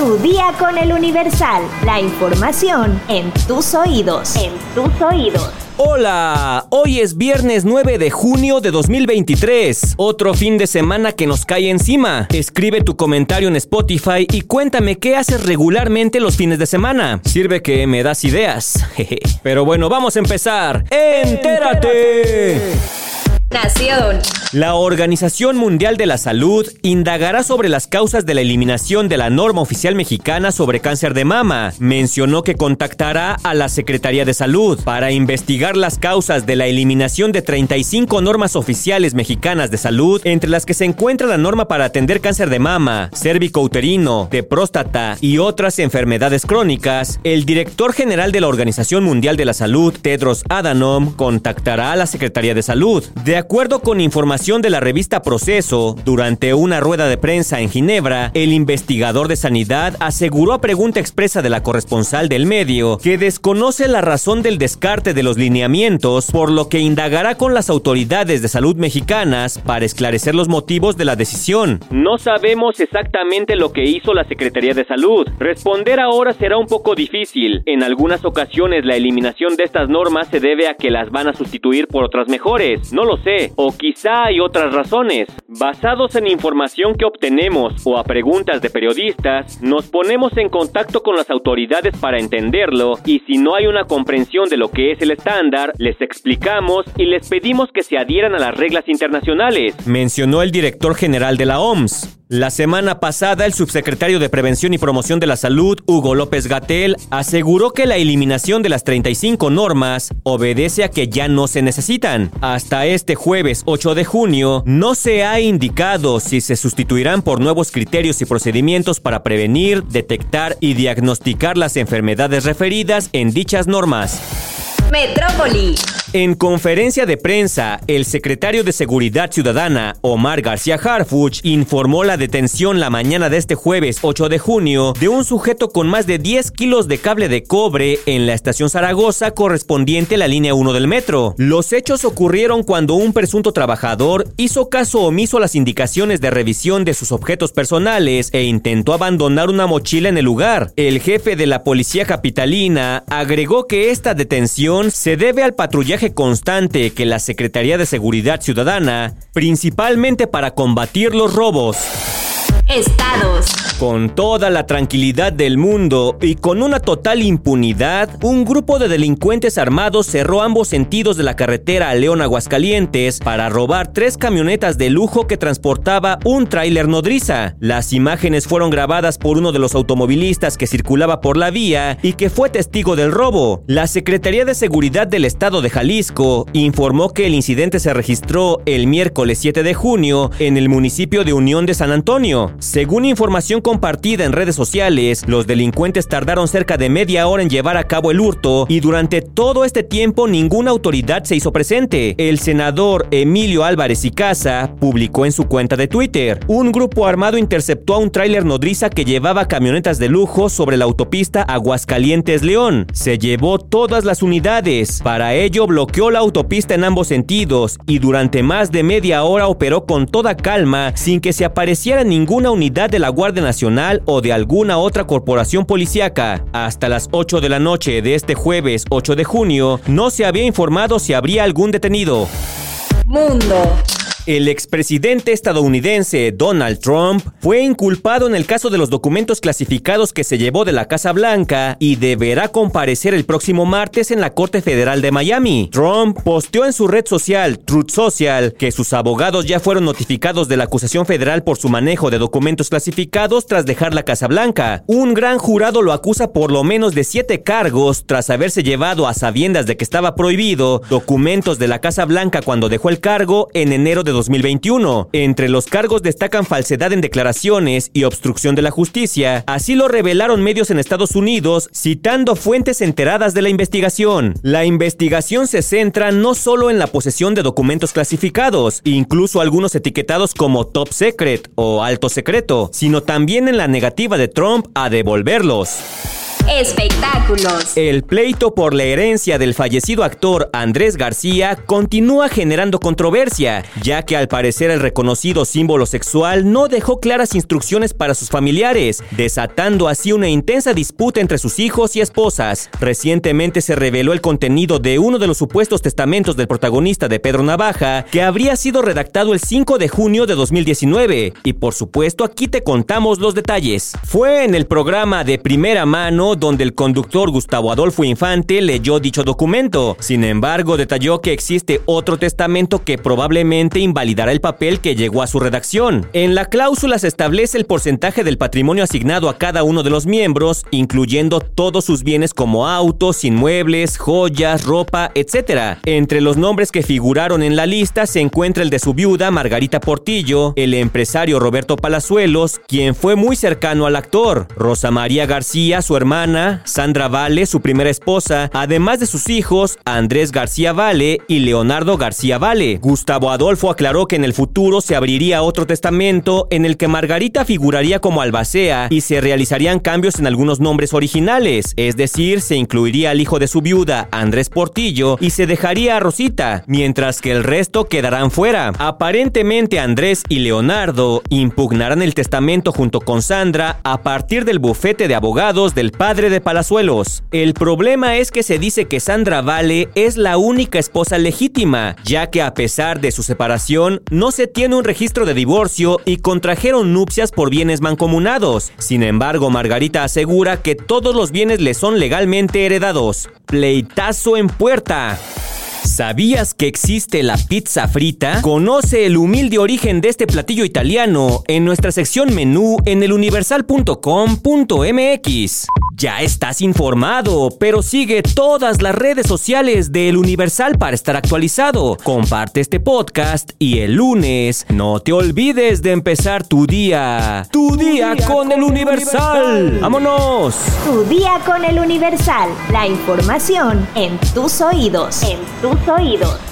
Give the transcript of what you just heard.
Tu día con el Universal. La información en tus oídos. En tus oídos. Hola, hoy es viernes 9 de junio de 2023, otro fin de semana que nos cae encima. Escribe tu comentario en Spotify y cuéntame qué haces regularmente los fines de semana. Sirve que me das ideas. Pero bueno, vamos a empezar. ¡Entérate! Nación. La Organización Mundial de la Salud indagará sobre las causas de la eliminación de la norma oficial mexicana sobre cáncer de mama. Mencionó que contactará a la Secretaría de Salud para investigar las causas de la eliminación de 35 normas oficiales mexicanas de salud, entre las que se encuentra la norma para atender cáncer de mama, cérvico-uterino, de próstata y otras enfermedades crónicas. El director general de la Organización Mundial de la Salud, Tedros Adhanom, contactará a la Secretaría de Salud. Acuerdo con información de la revista Proceso, durante una rueda de prensa en Ginebra, el investigador de sanidad aseguró a pregunta expresa de la corresponsal del medio que desconoce la razón del descarte de los lineamientos, por lo que indagará con las autoridades de salud mexicanas para esclarecer los motivos de la decisión. No sabemos exactamente lo que hizo la Secretaría de Salud. Responder ahora será un poco difícil. En algunas ocasiones la eliminación de estas normas se debe a que las van a sustituir por otras mejores. No lo sé o quizá hay otras razones. Basados en información que obtenemos o a preguntas de periodistas, nos ponemos en contacto con las autoridades para entenderlo y si no hay una comprensión de lo que es el estándar, les explicamos y les pedimos que se adhieran a las reglas internacionales, mencionó el director general de la OMS. La semana pasada, el subsecretario de Prevención y Promoción de la Salud, Hugo López Gatel, aseguró que la eliminación de las 35 normas obedece a que ya no se necesitan. Hasta este jueves 8 de junio, no se ha indicado si se sustituirán por nuevos criterios y procedimientos para prevenir, detectar y diagnosticar las enfermedades referidas en dichas normas. Metrópoli. En conferencia de prensa, el secretario de Seguridad Ciudadana, Omar García Harfuch, informó la detención la mañana de este jueves 8 de junio de un sujeto con más de 10 kilos de cable de cobre en la estación Zaragoza correspondiente a la línea 1 del metro. Los hechos ocurrieron cuando un presunto trabajador hizo caso omiso a las indicaciones de revisión de sus objetos personales e intentó abandonar una mochila en el lugar. El jefe de la policía capitalina agregó que esta detención se debe al patrullaje constante que la Secretaría de Seguridad Ciudadana, principalmente para combatir los robos. Estados. Con toda la tranquilidad del mundo y con una total impunidad, un grupo de delincuentes armados cerró ambos sentidos de la carretera a León Aguascalientes para robar tres camionetas de lujo que transportaba un tráiler nodriza. Las imágenes fueron grabadas por uno de los automovilistas que circulaba por la vía y que fue testigo del robo. La Secretaría de Seguridad del Estado de Jalisco informó que el incidente se registró el miércoles 7 de junio en el municipio de Unión de San Antonio. Según información compartida en redes sociales, los delincuentes tardaron cerca de media hora en llevar a cabo el hurto y durante todo este tiempo ninguna autoridad se hizo presente. El senador Emilio Álvarez y Casa publicó en su cuenta de Twitter, un grupo armado interceptó a un tráiler nodriza que llevaba camionetas de lujo sobre la autopista Aguascalientes-León. Se llevó todas las unidades. Para ello bloqueó la autopista en ambos sentidos y durante más de media hora operó con toda calma sin que se apareciera ninguna unidad de la Guardia Nacional o de alguna otra corporación policíaca. Hasta las 8 de la noche de este jueves 8 de junio, no se había informado si habría algún detenido. Mundo. El expresidente estadounidense Donald Trump fue inculpado en el caso de los documentos clasificados que se llevó de la Casa Blanca y deberá comparecer el próximo martes en la Corte Federal de Miami. Trump posteó en su red social Truth Social que sus abogados ya fueron notificados de la acusación federal por su manejo de documentos clasificados tras dejar la Casa Blanca. Un gran jurado lo acusa por lo menos de siete cargos tras haberse llevado a sabiendas de que estaba prohibido documentos de la Casa Blanca cuando dejó el cargo en enero de 2021. Entre los cargos destacan falsedad en declaraciones y obstrucción de la justicia. Así lo revelaron medios en Estados Unidos, citando fuentes enteradas de la investigación. La investigación se centra no solo en la posesión de documentos clasificados, incluso algunos etiquetados como top secret o alto secreto, sino también en la negativa de Trump a devolverlos. Espectáculos. El pleito por la herencia del fallecido actor Andrés García continúa generando controversia, ya que al parecer el reconocido símbolo sexual no dejó claras instrucciones para sus familiares, desatando así una intensa disputa entre sus hijos y esposas. Recientemente se reveló el contenido de uno de los supuestos testamentos del protagonista de Pedro Navaja, que habría sido redactado el 5 de junio de 2019, y por supuesto aquí te contamos los detalles. Fue en el programa de primera mano donde el conductor Gustavo Adolfo Infante leyó dicho documento. Sin embargo, detalló que existe otro testamento que probablemente invalidará el papel que llegó a su redacción. En la cláusula se establece el porcentaje del patrimonio asignado a cada uno de los miembros, incluyendo todos sus bienes como autos, inmuebles, joyas, ropa, etc. Entre los nombres que figuraron en la lista se encuentra el de su viuda Margarita Portillo, el empresario Roberto Palazuelos, quien fue muy cercano al actor, Rosa María García, su hermana, Sandra Vale, su primera esposa, además de sus hijos Andrés García Vale y Leonardo García Vale. Gustavo Adolfo aclaró que en el futuro se abriría otro testamento en el que Margarita figuraría como albacea y se realizarían cambios en algunos nombres originales, es decir, se incluiría al hijo de su viuda, Andrés Portillo, y se dejaría a Rosita, mientras que el resto quedarán fuera. Aparentemente Andrés y Leonardo impugnarán el testamento junto con Sandra a partir del bufete de abogados del padre de Palazuelos. El problema es que se dice que Sandra Vale es la única esposa legítima, ya que a pesar de su separación, no se tiene un registro de divorcio y contrajeron nupcias por bienes mancomunados. Sin embargo, Margarita asegura que todos los bienes le son legalmente heredados. Pleitazo en puerta. ¿Sabías que existe la pizza frita? Conoce el humilde origen de este platillo italiano en nuestra sección menú en eluniversal.com.mx. Ya estás informado, pero sigue todas las redes sociales de El Universal para estar actualizado. Comparte este podcast y el lunes no te olvides de empezar tu día. Tu, día, con, El Universal. ¡Vámonos! Tu día con El Universal. La información en tus oídos. En tus oídos.